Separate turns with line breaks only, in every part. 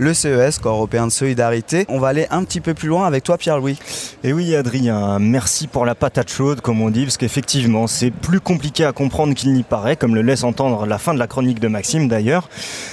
le CES, Corps européen de solidarité. On va aller un petit peu plus loin avec toi, Pierre-Louis.
Et oui, Adrien, merci pour la patate chaude, comme on dit, parce qu'effectivement, c'est plus compliqué à comprendre qu'il n'y paraît, comme le laisse entendre la fin de la chronique de Maxime d'ailleurs.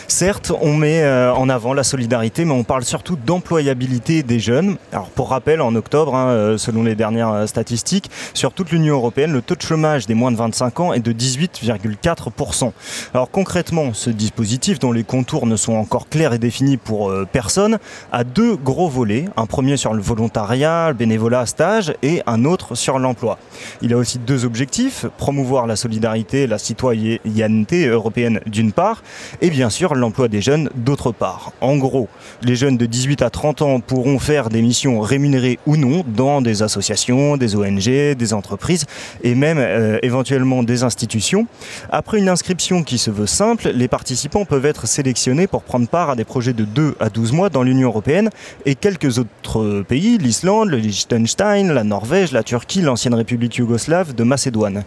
Certes, on met euh, en avant la solidarité, mais on parle surtout d'employabilité des jeunes. Alors, pour rappel, en octobre, hein, euh, selon les dernières euh, statistiques, sur toute l'Union européenne, le taux de chômage des moins de 25 ans est de 18,4%. Alors, concrètement, ce dispositif, dont les contours ne sont encore clairs et définis pour pour euh, personne a deux gros volets. Un premier sur le volontariat, le bénévolat, stage, et un autre sur l'emploi. Il a aussi deux objectifs, promouvoir la solidarité la citoyenneté européenne d'une part, et bien sûr l'emploi des jeunes d'autre part. En gros, les jeunes de 18 à 30 ans pourront faire des missions rémunérées ou non dans des associations, des ONG, des entreprises et même euh, éventuellement des institutions. Après une inscription qui se veut simple, les participants peuvent être sélectionnés pour prendre part à des projets de deux à 12 mois dans l'Union européenne et quelques autres pays, l'Islande, le Liechtenstein, la Norvège, la Turquie, l'ancienne République yougoslave de Macédoine.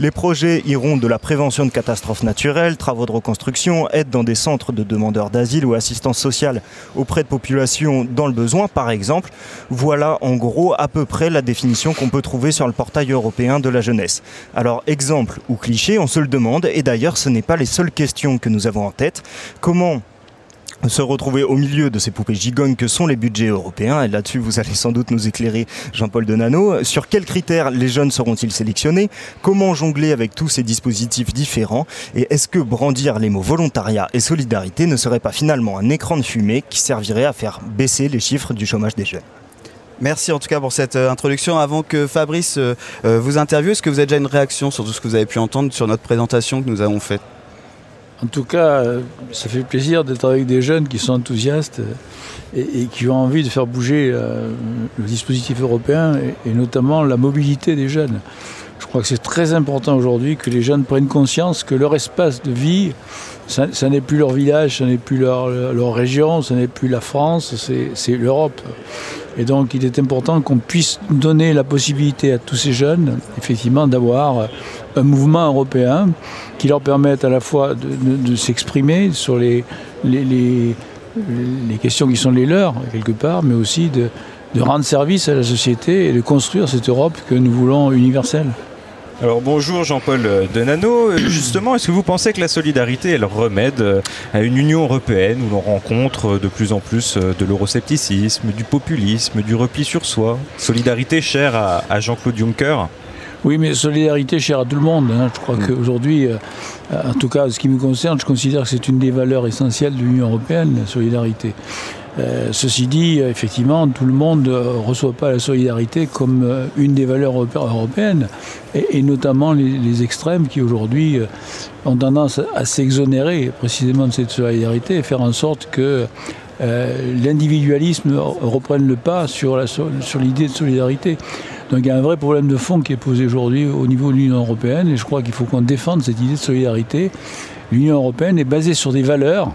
Les projets iront de la prévention de catastrophes naturelles, travaux de reconstruction, aide dans des centres de demandeurs d'asile ou assistance sociale auprès de populations dans le besoin, par exemple. Voilà en gros à peu près la définition qu'on peut trouver sur le portail européen de la jeunesse. Alors exemple ou cliché, on se le demande, et d'ailleurs ce n'est pas les seules questions que nous avons en tête. Comment se retrouver au milieu de ces poupées gigognes que sont les budgets européens. Et là-dessus, vous allez sans doute nous éclairer, Jean-Paul Denano. Sur quels critères les jeunes seront-ils sélectionnés? Comment jongler avec tous ces dispositifs différents? Et est-ce que brandir les mots volontariat et solidarité ne serait pas finalement un écran de fumée qui servirait à faire baisser les chiffres du chômage des jeunes?
Merci en tout cas pour cette euh, introduction. Avant que Fabrice euh, euh, vous interviewe, est-ce que vous avez déjà une réaction sur tout ce que vous avez pu entendre sur notre présentation que nous avons faite?
En tout cas, euh, ça fait plaisir d'être avec des jeunes qui sont enthousiastes et, qui ont envie de faire bouger euh, le dispositif européen et, notamment la mobilité des jeunes. Je crois que c'est très important aujourd'hui que les jeunes prennent conscience que leur espace de vie, ça, n'est plus leur village, ça n'est plus leur, leur région, ça n'est plus la France, c'est l'Europe. Et donc il est important qu'on puisse donner la possibilité à tous ces jeunes, effectivement, d'avoir un mouvement européen qui leur permette à la fois de, s'exprimer sur les, les, les, questions qui sont les leurs, quelque part, mais aussi de, de rendre service à la société et de construire cette Europe que nous voulons universelle.
Alors bonjour Jean-Paul Denano. Justement, est-ce que vous pensez que la solidarité est le remède euh, à une Union européenne où l'on rencontre de plus en plus euh, de l'euroscepticisme, du populisme, du repli sur soi? Solidarité chère à, Jean-Claude Juncker?
Oui, mais solidarité chère à tout le monde. Hein. Je crois mm. qu'aujourd'hui, euh, en tout cas, ce qui me concerne, je considère que c'est une des valeurs essentielles de l'Union européenne, la solidarité. Euh, ceci dit, effectivement, tout le monde ne reçoit pas la solidarité comme euh, une des valeurs européennes, et, notamment les, extrêmes qui aujourd'hui euh, ont tendance à s'exonérer précisément de cette solidarité et faire en sorte que l'individualisme reprenne le pas sur l'idée de solidarité. Donc il y a un vrai problème de fond qui est posé aujourd'hui au niveau de l'Union européenne, et je crois qu'il faut qu'on défende cette idée de solidarité. L'Union européenne est basée sur des valeurs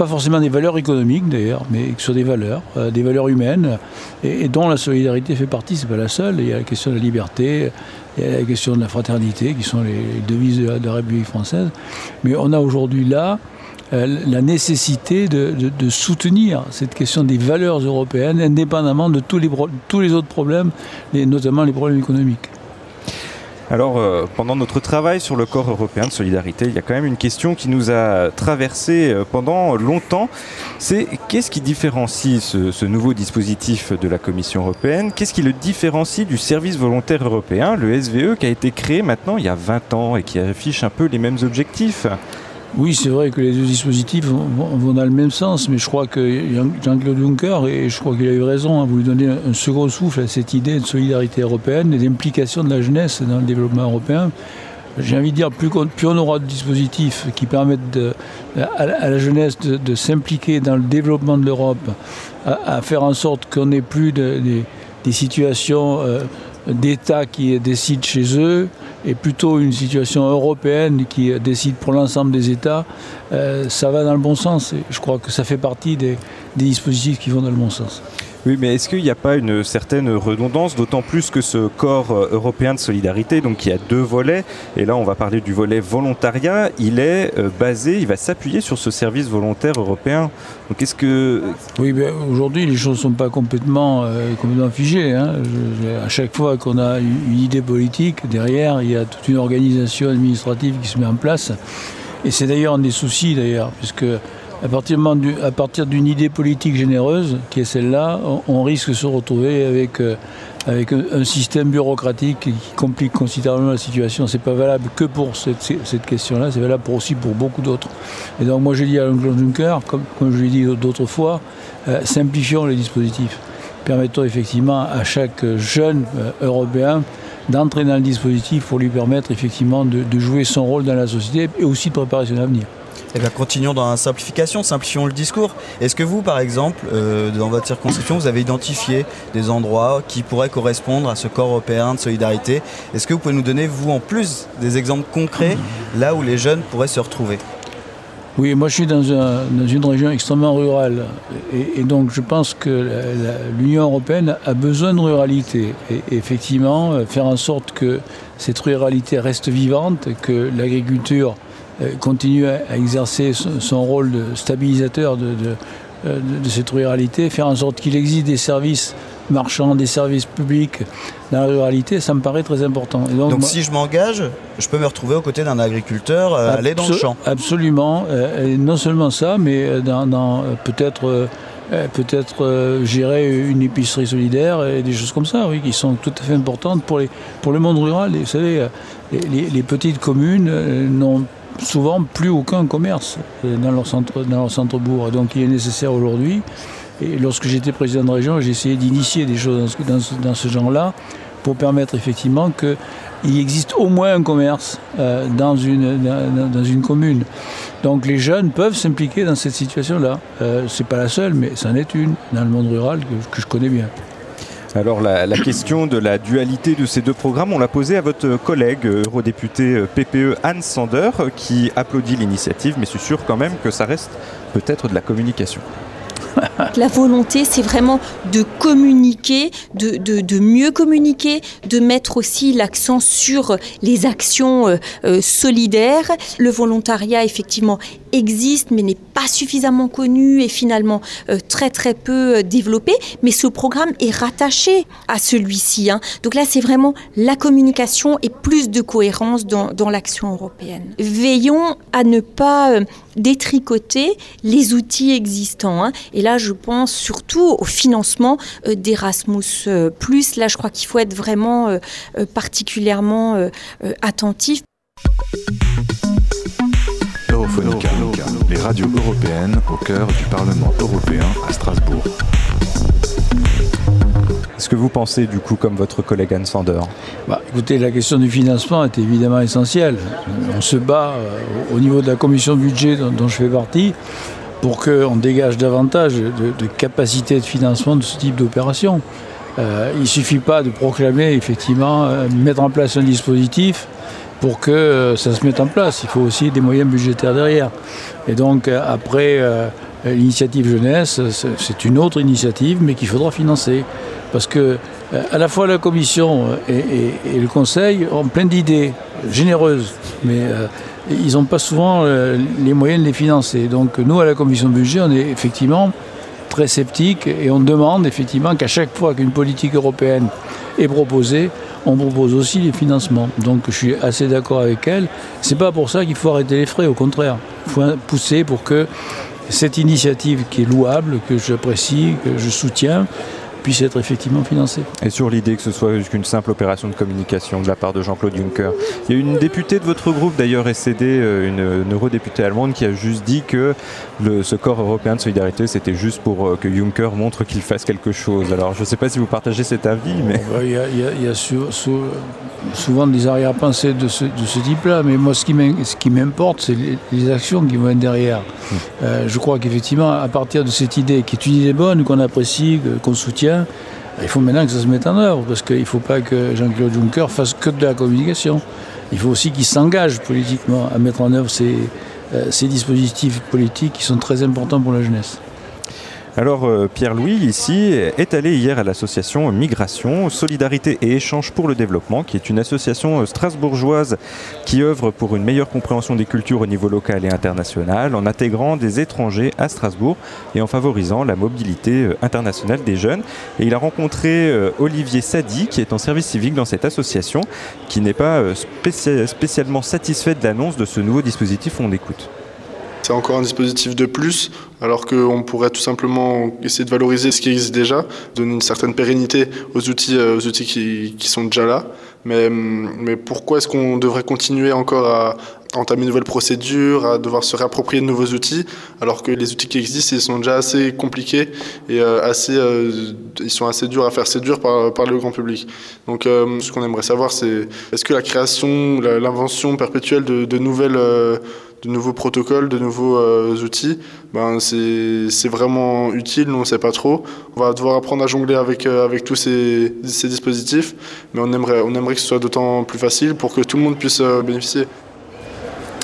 pas forcément des valeurs économiques d'ailleurs, mais sur des valeurs, euh, des valeurs humaines, et, dont la solidarité fait partie, c'est pas la seule. Il y a la question de la liberté, il y a la question de la fraternité, qui sont les, devises de la, République française. Mais on a aujourd'hui là la nécessité de, soutenir cette question des valeurs européennes, indépendamment de tous les, tous les autres problèmes, notamment les problèmes économiques.
Alors, euh, pendant notre travail sur le corps européen de solidarité, il y a quand même une question qui nous a traversé euh, pendant longtemps. C'est qu'est-ce qui différencie ce, nouveau dispositif de la Commission européenne? Qu'est-ce qui le différencie du service volontaire européen, le SVE, qui a été créé maintenant il y a 20 ans et qui affiche un peu les mêmes objectifs?
Oui, c'est vrai que les deux dispositifs vont, dans le même sens, mais je crois que Jean-Claude Juncker, et je crois qu'il a eu raison, a voulu donner un second souffle à cette idée de solidarité européenne et d'implication de la jeunesse dans le développement européen. J'ai envie de dire, plus, on aura de dispositifs qui permettent à, la jeunesse de, s'impliquer dans le développement de l'Europe, à, faire en sorte qu'on n'ait plus des situations euh, d'États qui décident chez eux, et plutôt une situation européenne qui décide pour l'ensemble des États, euh, ça va dans le bon sens. Et je crois que ça fait partie des, dispositifs qui vont dans le bon sens.
Oui, mais est-ce qu'il n'y a pas une certaine redondance, d'autant plus que ce corps euh, européen de solidarité, donc y a deux volets, et là on va parler du volet volontariat, il est euh, basé, il va s'appuyer sur ce service volontaire européen. Donc est-ce que...
Oui, mais aujourd'hui les choses ne sont pas complètement, euh, complètement figées. Hein. à chaque fois qu'on a une idée politique, derrière il y a toute une organisation administrative qui se met en place. Et c'est d'ailleurs un des soucis d'ailleurs, puisque à partir d'une idée politique généreuse, qui est celle-là, on, risque de se retrouver avec, euh, avec un, système bureaucratique qui complique considérablement la situation. Ce n'est pas valable que pour cette, question-là, c'est valable aussi pour beaucoup d'autres. Et donc moi je dis à Jean-Claude Juncker, comme, je l'ai dit d'autres fois, euh, simplifions les dispositifs. Permettons effectivement à chaque jeune euh, Européen d'entrer dans le dispositif pour lui permettre effectivement de jouer son rôle dans la société et aussi de préparer son avenir.
Eh bien, continuons dans la simplification, simplifions le discours. Est-ce que vous, par exemple, euh, dans votre circonscription, vous avez identifié des endroits qui pourraient correspondre à ce corps européen de solidarité? Est-ce que vous pouvez nous donner, vous, en plus, des exemples concrets là où les jeunes pourraient se retrouver?
Oui, moi je suis dans, une région extrêmement rurale et, donc je pense que l'Union européenne a besoin de ruralité et effectivement euh, faire en sorte que cette ruralité reste vivante, que l'agriculture euh, continue à exercer son rôle de stabilisateur de, euh, de, cette ruralité, faire en sorte qu'il existe des services marchands, des services publics dans la ruralité, ça me paraît très important.
donc, si je m'engage, je peux me retrouver aux côtés d'un agriculteur, euh, aller dans le champ
Absolument. et non seulement ça, mais dans, peut-être peut-être gérer une épicerie solidaire et des choses comme ça, oui, qui sont tout à fait importantes pour, les, pour le monde rural. vous savez, les, les petites communes n'ont souvent plus aucun commerce euh, dans leur centre-bourg. Donc il est nécessaire aujourd'hui. Et lorsque j'étais président de région, j'ai essayé d'initier des choses dans ce, genre-là pour permettre effectivement qu'il existe au moins un commerce euh, dans, une, commune. Donc les jeunes peuvent s'impliquer dans cette situation-là. Euh, Ce n'est pas la seule, mais c'en est une dans le monde rural que je connais bien.
Alors la, question de la dualité de ces deux programmes, on l'a posée à votre collègue eurodéputé PPE Anne Sander qui applaudit l'initiative mais c'est sûr quand même que ça reste peut-être de la communication.
La volonté, c'est vraiment de communiquer, de, mieux communiquer, de mettre aussi l'accent sur les actions euh, euh, solidaires. Le volontariat, effectivement, existe mais n'est pas suffisamment connu et finalement euh, très très peu développé. Mais ce programme est rattaché à celui-ci. Hein. Donc là, c'est vraiment la communication et plus de cohérence dans, l'action européenne. Veillons à ne pas détricoter les outils existants. Hein. Et là, je pense surtout au financement euh, d'Erasmus. Euh, là, je crois qu'il faut être vraiment euh, particulièrement attentif.
Les radios européennes au cœur du Parlement européen à Strasbourg.
Est-ce que vous pensez du coup comme votre collègue Anne Sander
bah, Écoutez, la question du financement est évidemment essentielle. On se bat au niveau de la commission budget dont je fais partie pour qu'on dégage davantage de, de, capacité de financement de ce type d'opération. Euh, il ne suffit pas de proclamer, effectivement, euh, mettre en place un dispositif pour que euh, ça se mette en place. Il faut aussi des moyens budgétaires derrière. Et donc, après l'initiative jeunesse, c'est une autre initiative, mais qu'il faudra financer. Parce que à la fois la Commission et, le Conseil ont plein d'idées généreuses, mais ils n'ont pas souvent euh, les moyens de les financer. Donc nous, à la commission budget, on est effectivement très sceptiques et on demande effectivement qu'à chaque fois qu'une politique européenne est proposée, on propose aussi les financements. Donc je suis assez d'accord avec elle. C'est pas pour ça qu'il faut arrêter les frais, au contraire. Il faut pousser pour que cette initiative qui est louable, que j'apprécie, que je soutiens, puisse être effectivement financé.
Et sur l'idée que ce soit qu'une simple opération de communication de la part de Jean-Claude Juncker. Il y a une députée de votre groupe, d'ailleurs SCD, euh, une, eurodéputée allemande, qui a juste dit que le, ce corps européen de solidarité, c'était juste pour euh, que Juncker montre qu'il fasse quelque chose. Alors je ne sais pas si vous partagez cet avis, mais...
Il y a, souvent des arrière-pensées de ce, type-là, mais moi ce qui m'importe, c'est les, actions qui vont être derrière. Euh, je crois qu'effectivement, à partir de cette idée, qui est une idée bonne, qu'on apprécie, qu'on soutient, il faut maintenant que ça se mette en œuvre, parce qu'il ne faut pas que Jean-Claude Juncker fasse que de la communication. Il faut aussi qu'il s'engage politiquement à mettre en œuvre ces, euh, dispositifs politiques qui sont très importants pour la jeunesse.
Alors euh, Pierre-Louis, ici, est allé hier à l'association Migration, Solidarité et Échange pour le Développement, qui est une association euh, strasbourgeoise qui œuvre pour une meilleure compréhension des cultures au niveau local et international, en intégrant des étrangers à Strasbourg et en favorisant la mobilité euh, internationale des jeunes. Et il a rencontré Olivier Sadi, qui est en service civique dans cette association, qui n'est pas spécialement satisfait de l'annonce de ce nouveau dispositif. On écoute.
C'est encore un dispositif de plus, alors qu'on pourrait tout simplement essayer de valoriser ce qui existe déjà, donner une certaine pérennité aux outils, euh, aux outils qui, qui sont déjà là. Mais, mais pourquoi est-ce qu'on devrait continuer encore à entamer de nouvelles procédures, à devoir se réapproprier de nouveaux outils, alors que les outils qui existent, ils sont déjà assez compliqués et euh, assez, euh, ils sont assez durs à faire séduire par, par le grand public. Donc, ce qu'on aimerait savoir, c'est est-ce que la création, l'invention perpétuelle de, nouvelles de nouveaux protocoles, de nouveaux euh, outils, ben c'est vraiment utile, nous on ne sait pas trop. On va devoir apprendre à jongler avec, euh, avec tous ces, ces, dispositifs, mais on aimerait, on aimerait que ce soit d'autant plus facile pour que tout le monde puisse euh, bénéficier.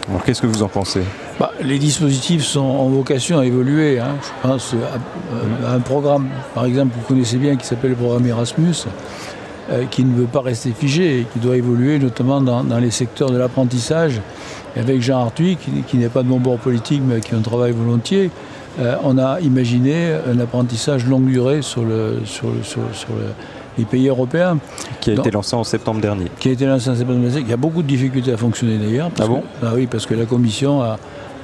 Alors qu'est-ce que vous en pensez?
Bah, Les dispositifs sont en vocation à évoluer. Hein. Je pense à, un programme, par exemple, que vous connaissez bien, qui s'appelle le programme Erasmus, qui ne veut pas rester figé et qui doit évoluer notamment dans, dans les secteurs de l'apprentissage avec Jean Arthuis, qui, n'est pas de mon bord politique, mais qui en travaille volontiers, euh, on a imaginé un apprentissage longue durée sur, le, sur, sur, les pays européens.
Qui a été lancé en septembre dernier.
Qui a été lancé en septembre dernier. Il y a beaucoup de difficultés à fonctionner d'ailleurs.
Ah bon
ah Oui, parce que la Commission a,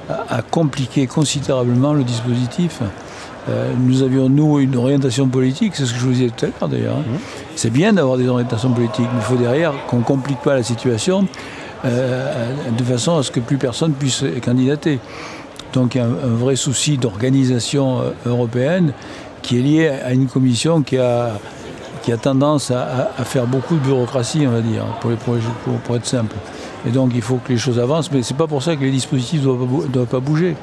a, compliqué considérablement le dispositif. Euh, nous avions, nous, une orientation politique, c'est ce que je vous disais tout à l'heure d'ailleurs. Hein. Mmh. C'est bien d'avoir des orientations politiques, mais il faut derrière qu'on ne complique pas la situation euh, de façon à ce que plus personne puisse candidater. Donc il y a un, vrai souci d'organisation euh, européenne qui est lié à une commission qui a, qui a tendance à, faire beaucoup de bureaucratie, on va dire, pour les projets, pour, être simple. Et donc il faut que les choses avancent, mais c'est pas pour ça que les dispositifs ne doivent, pas bouger.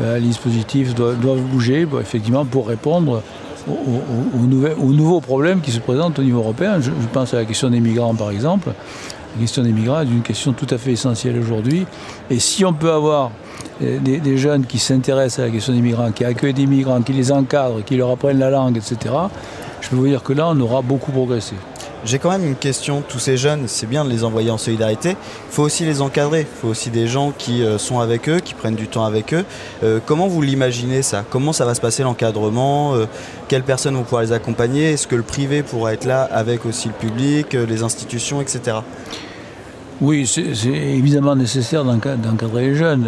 Euh, les dispositifs doivent, bouger, effectivement, pour répondre aux, nouveaux problèmes qui se présentent au niveau européen. je pense à la question des migrants, par exemple. La question des migrants est une question tout à fait essentielle aujourd'hui. Et si on peut avoir euh, des, jeunes qui s'intéressent à la question des migrants, qui accueillent des migrants, qui les encadrent, qui leur apprennent la langue, etc., je peux vous dire que là, on aura beaucoup progressé.
J'ai quand même une question. Tous ces jeunes, c'est bien de les envoyer en solidarité. Il faut aussi les encadrer. Il faut aussi des gens qui euh, sont avec eux, qui prennent du temps avec eux. Euh, comment vous l'imaginez ça? Comment ça va se passer l'encadrement? Euh, Quelles personnes vont pouvoir les accompagner? Est-ce que le privé pourra être là avec aussi le public, les institutions, etc.
Oui, c'est évidemment nécessaire d'encadrer les jeunes.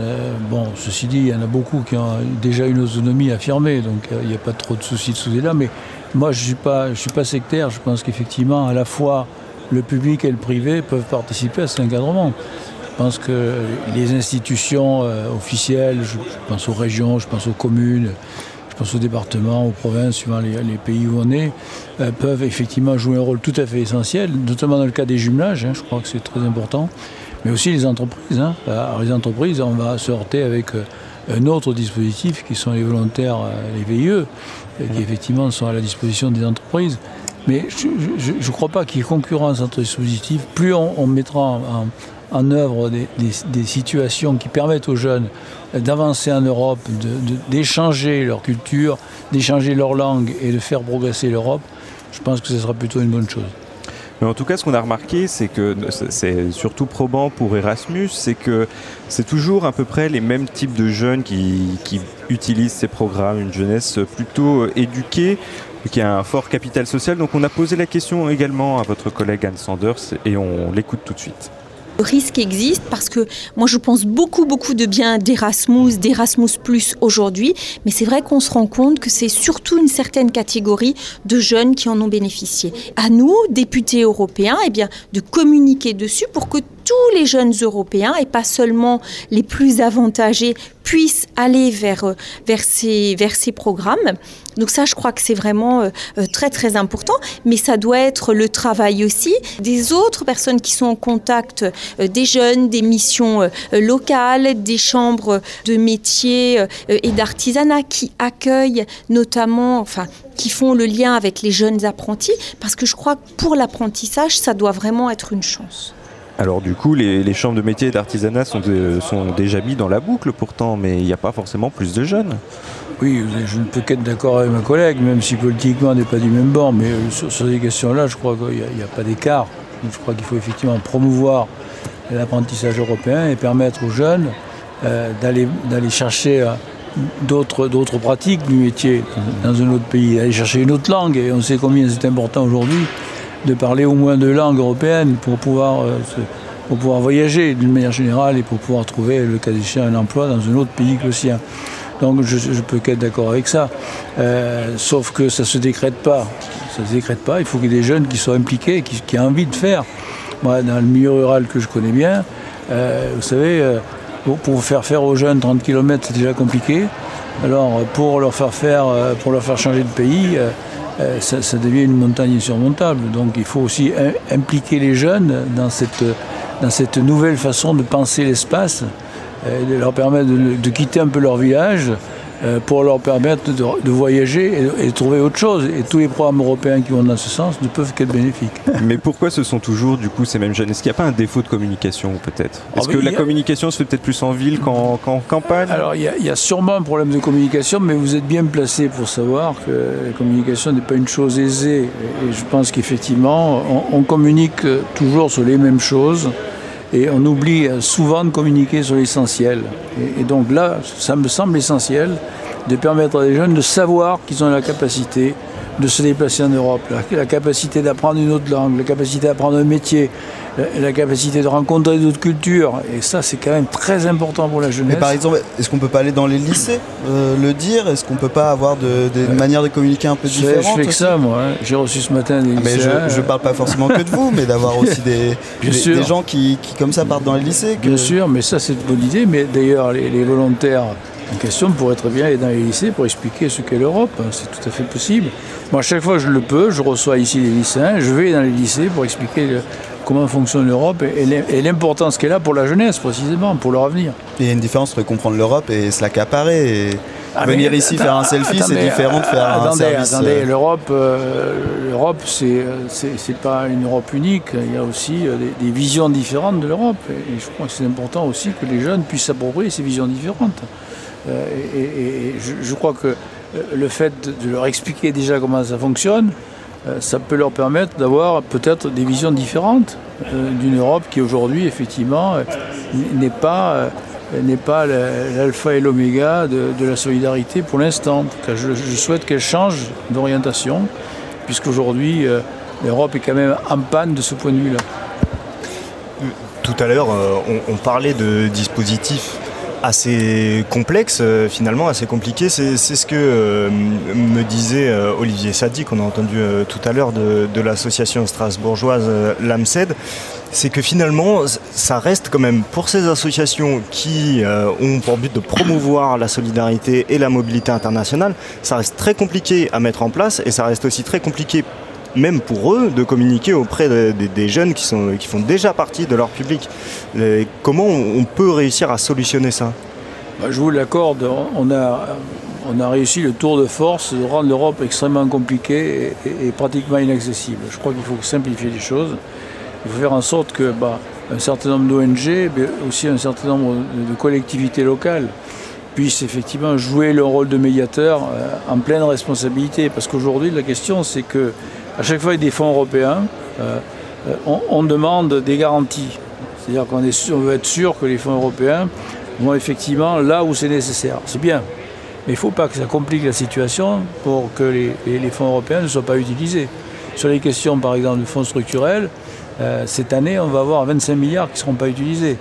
bon, ceci dit, il y en a beaucoup qui ont déjà une autonomie affirmée, donc il n'y a pas trop de soucis de ce là mais moi, je ne suis, pas, suis pas sectaire. Je pense qu'effectivement, à la fois, le public et le privé peuvent participer à cet encadrement. Je pense que les institutions euh, officielles, je, pense aux régions, je pense aux communes, je pense aux départements, aux provinces, suivant les, pays où on est, euh, peuvent effectivement jouer un rôle tout à fait essentiel, notamment dans le cas des jumelages, hein, je crois que c'est très important, mais aussi les entreprises. Hein. Alors, les entreprises, on va se heurter avec euh, un autre dispositif qui sont les volontaires, les VIE, qui effectivement sont à la disposition des entreprises. Mais je ne crois pas qu'il y ait concurrence entre les dispositifs. Plus on, mettra en, œuvre des, situations qui permettent aux jeunes d'avancer en Europe, d'échanger leur culture, d'échanger leur langue et de faire progresser l'Europe, je pense que ce sera plutôt une bonne chose.
Mais en tout cas, ce qu'on a remarqué, c'est que c'est surtout probant pour Erasmus, c'est que c'est toujours à peu près les mêmes types de jeunes qui, utilisent ces programmes, une jeunesse plutôt éduquée, qui a un fort capital social. Donc on a posé la question également à votre collègue Anne Sanders et on l'écoute tout de suite.
Le risque existe parce que moi je pense beaucoup beaucoup de bien d'Erasmus, d'Erasmus Plus aujourd'hui, mais c'est vrai qu'on se rend compte que c'est surtout une certaine catégorie de jeunes qui en ont bénéficié. À nous, députés européens, eh bien, de communiquer dessus pour que tous les jeunes Européens et pas seulement les plus avantagés puissent aller vers, euh, vers, ces, vers ces programmes. Donc ça, je crois que c'est vraiment euh, euh, très très important, mais ça doit être le travail aussi des autres personnes qui sont en contact des jeunes, des missions locales, des chambres de métiers et d'artisanat qui accueillent notamment, enfin, qui font le lien avec les jeunes apprentis, parce que je crois que pour l'apprentissage, ça doit vraiment être une chance.
Alors du coup, les, chambres de métiers et d'artisanat sont, sont, déjà mis dans la boucle pourtant, mais il n'y a pas forcément plus de jeunes.
Oui, je ne peux qu'être d'accord avec ma collègue, même si politiquement on n'est pas du même bord, mais euh, sur, ces questions-là, je crois qu'il n'y a, pas d'écart. Je crois qu'il faut effectivement promouvoir l'apprentissage européen et permettre aux jeunes euh, d'aller chercher euh, d'autres pratiques du métier dans un autre pays, d'aller chercher une autre langue. Et on sait combien c'est important aujourd'hui de parler au moins deux langues européennes pour pouvoir, pour pouvoir voyager d'une manière générale et pour pouvoir trouver, le cas échéant, un emploi dans un autre pays que le sien. Donc je, je peux qu'être d'accord avec ça. Euh, sauf que ça ne se décrète pas. Ça se décrète pas. Il faut qu'il y ait des jeunes qui soient impliqués, qui, qui aient envie de faire. Moi, dans le milieu rural que je connais bien, euh, vous savez, euh, pour, faire faire aux jeunes 30 km, c'est déjà compliqué. Alors pour leur faire faire, pour leur faire changer de pays, ça, ça, devient une montagne insurmontable. Donc il faut aussi impliquer les jeunes dans cette, dans cette nouvelle façon de penser l'espace euh, de leur permettre de, quitter un peu leur village euh, pour leur permettre de, voyager et, de trouver autre chose. Et tous les programmes européens qui vont dans ce sens ne peuvent qu'être bénéfiques.
Mais pourquoi ce sont toujours du coup ces mêmes jeunes? Est-ce qu'il n'y a pas un défaut de communication peut-être? Est-ce ah, que la communication se fait peut-être plus en ville qu'en campagne?
Alors il y, a sûrement un problème de communication, mais vous êtes bien placé pour savoir que la communication n'est pas une chose aisée. Et, je pense qu'effectivement, on communique toujours sur les mêmes choses. Et on oublie souvent de communiquer sur l'essentiel. Et, donc là, ça me semble essentiel de permettre à des jeunes de savoir qu'ils ont la capacité de se déplacer en Europe, la, capacité d'apprendre une autre langue, la capacité d'apprendre un métier, la, capacité de rencontrer d'autres cultures. Et ça, c'est quand même très important pour la jeunesse.
Mais par exemple, est-ce qu'on peut pas aller dans les lycées euh, le dire? Est-ce qu'on peut pas avoir des manières de communiquer un peu différentes
Je fais que ça, moi. Hein. J'ai reçu ce matin des
lycéens. Mais je, ne parle pas forcément que de vous, mais d'avoir aussi des, des, gens qui, comme ça, partent dans les lycées.
Bien sûr, mais ça, c'est une bonne idée. Mais d'ailleurs, les volontaires en question pourrait très bien aller dans les lycées pour expliquer ce qu'est l'Europe. C'est tout à fait possible. Moi, chaque fois que je le peux, je reçois ici les lycéens, je vais dans les lycées pour expliquer comment fonctionne l'Europe et l'importance qu'elle a pour la jeunesse, précisément, pour leur avenir.
Il y a une différence entre comprendre l'Europe et se l'accaparer. Et... Ah, venir ici faire un selfie, c'est différent de faire un service.
Attendez, euh. l'Europe, euh, l'Europe, c'est c'est pas une Europe unique. Il y a aussi euh, des, visions différentes de l'Europe. Et, je crois que c'est important aussi que les jeunes puissent s'approprier ces visions différentes. Euh, et, je, crois que euh, le fait de leur expliquer déjà comment ça fonctionne, euh, ça peut leur permettre d'avoir peut-être des visions différentes d'une Europe qui aujourd'hui, effectivement, n'est pas n'est pas l'alpha et l'oméga de, la solidarité pour l'instant. Je, je, souhaite qu'elle change d'orientation, puisqu'aujourd'hui, l'Europe est quand même en panne de ce point de vue-là.
Tout à l'heure, on, on, parlait de dispositifs assez complexe euh, finalement, assez compliqué. C'est ce que euh, me disait euh, Olivier Sadi, qu'on a entendu tout à l'heure de, l'association strasbourgeoise l'AMSED. C'est que finalement, ça reste quand même pour ces associations qui ont pour but de promouvoir la solidarité et la mobilité internationale, ça reste très compliqué à mettre en place et ça reste aussi très compliqué même pour eux, de communiquer auprès des jeunes qui, sont, qui font déjà partie de leur public. comment on peut réussir à solutionner ça?
Bah, Je vous l'accorde, on a, on a réussi le tour de force de rendre l'Europe extrêmement compliquée et, pratiquement inaccessible. Je crois qu'il faut simplifier les choses. Il faut faire en sorte que bah, un certain nombre d'ONG, mais aussi un certain nombre de collectivités locales puissent effectivement jouer leur rôle de médiateur euh, en pleine responsabilité. Parce qu'aujourd'hui, la question, c'est que à chaque fois, il y a des fonds européens, euh, euh, on, demande des garanties. C'est-à-dire qu'on veut être sûr que les fonds européens vont effectivement là où c'est nécessaire. C'est bien. Mais il ne faut pas que ça complique la situation pour que les, fonds européens ne soient pas utilisés. Sur les questions, par exemple, de fonds structurels, euh, cette année, on va avoir 25 milliards qui ne seront pas utilisés.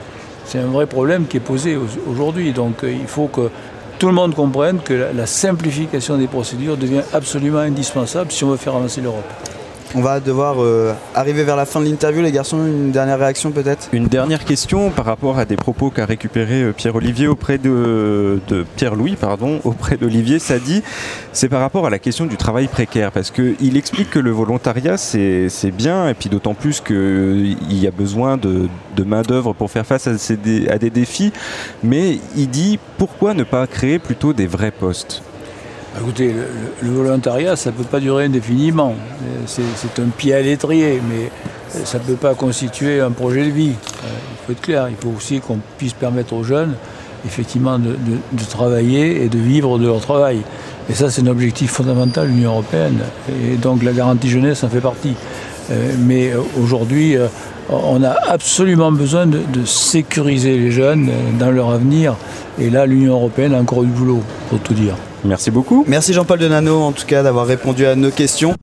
C'est un vrai problème qui est posé aujourd'hui. Donc il faut que tout le monde comprenne que la, simplification des procédures devient absolument indispensable si on veut faire avancer l'Europe.
On va devoir euh, arriver vers la fin de l'interview, les garçons. Une dernière réaction peut-être?
Une dernière question par rapport à des propos qu'a récupéré euh, Pierre-Olivier auprès de, Pierre-Louis, pardon, auprès d'Olivier Sadi. C'est par rapport à la question du travail précaire, parce qu'il explique que le volontariat c'est bien, et puis d'autant plus qu'il y a besoin de, main-d'œuvre pour faire face à des défis. Mais il dit pourquoi ne pas créer plutôt des vrais postes?
Écoutez, le, volontariat, ça ne peut pas durer indéfiniment. C'est un pied à l'étrier, mais ça ne peut pas constituer un projet de vie. Euh, il faut être clair. Il faut aussi qu'on puisse permettre aux jeunes effectivement de, travailler et de vivre de leur travail. Et ça, c'est un objectif fondamental de l'Union européenne. Et donc la garantie jeunesse en fait partie. Euh, mais euh, aujourd'hui, euh, on a absolument besoin de, sécuriser les jeunes dans leur avenir. Et là, l'Union européenne a encore du boulot, pour tout dire.
Merci beaucoup.
Merci Jean-Paul Denano, en tout cas, d'avoir répondu à nos questions.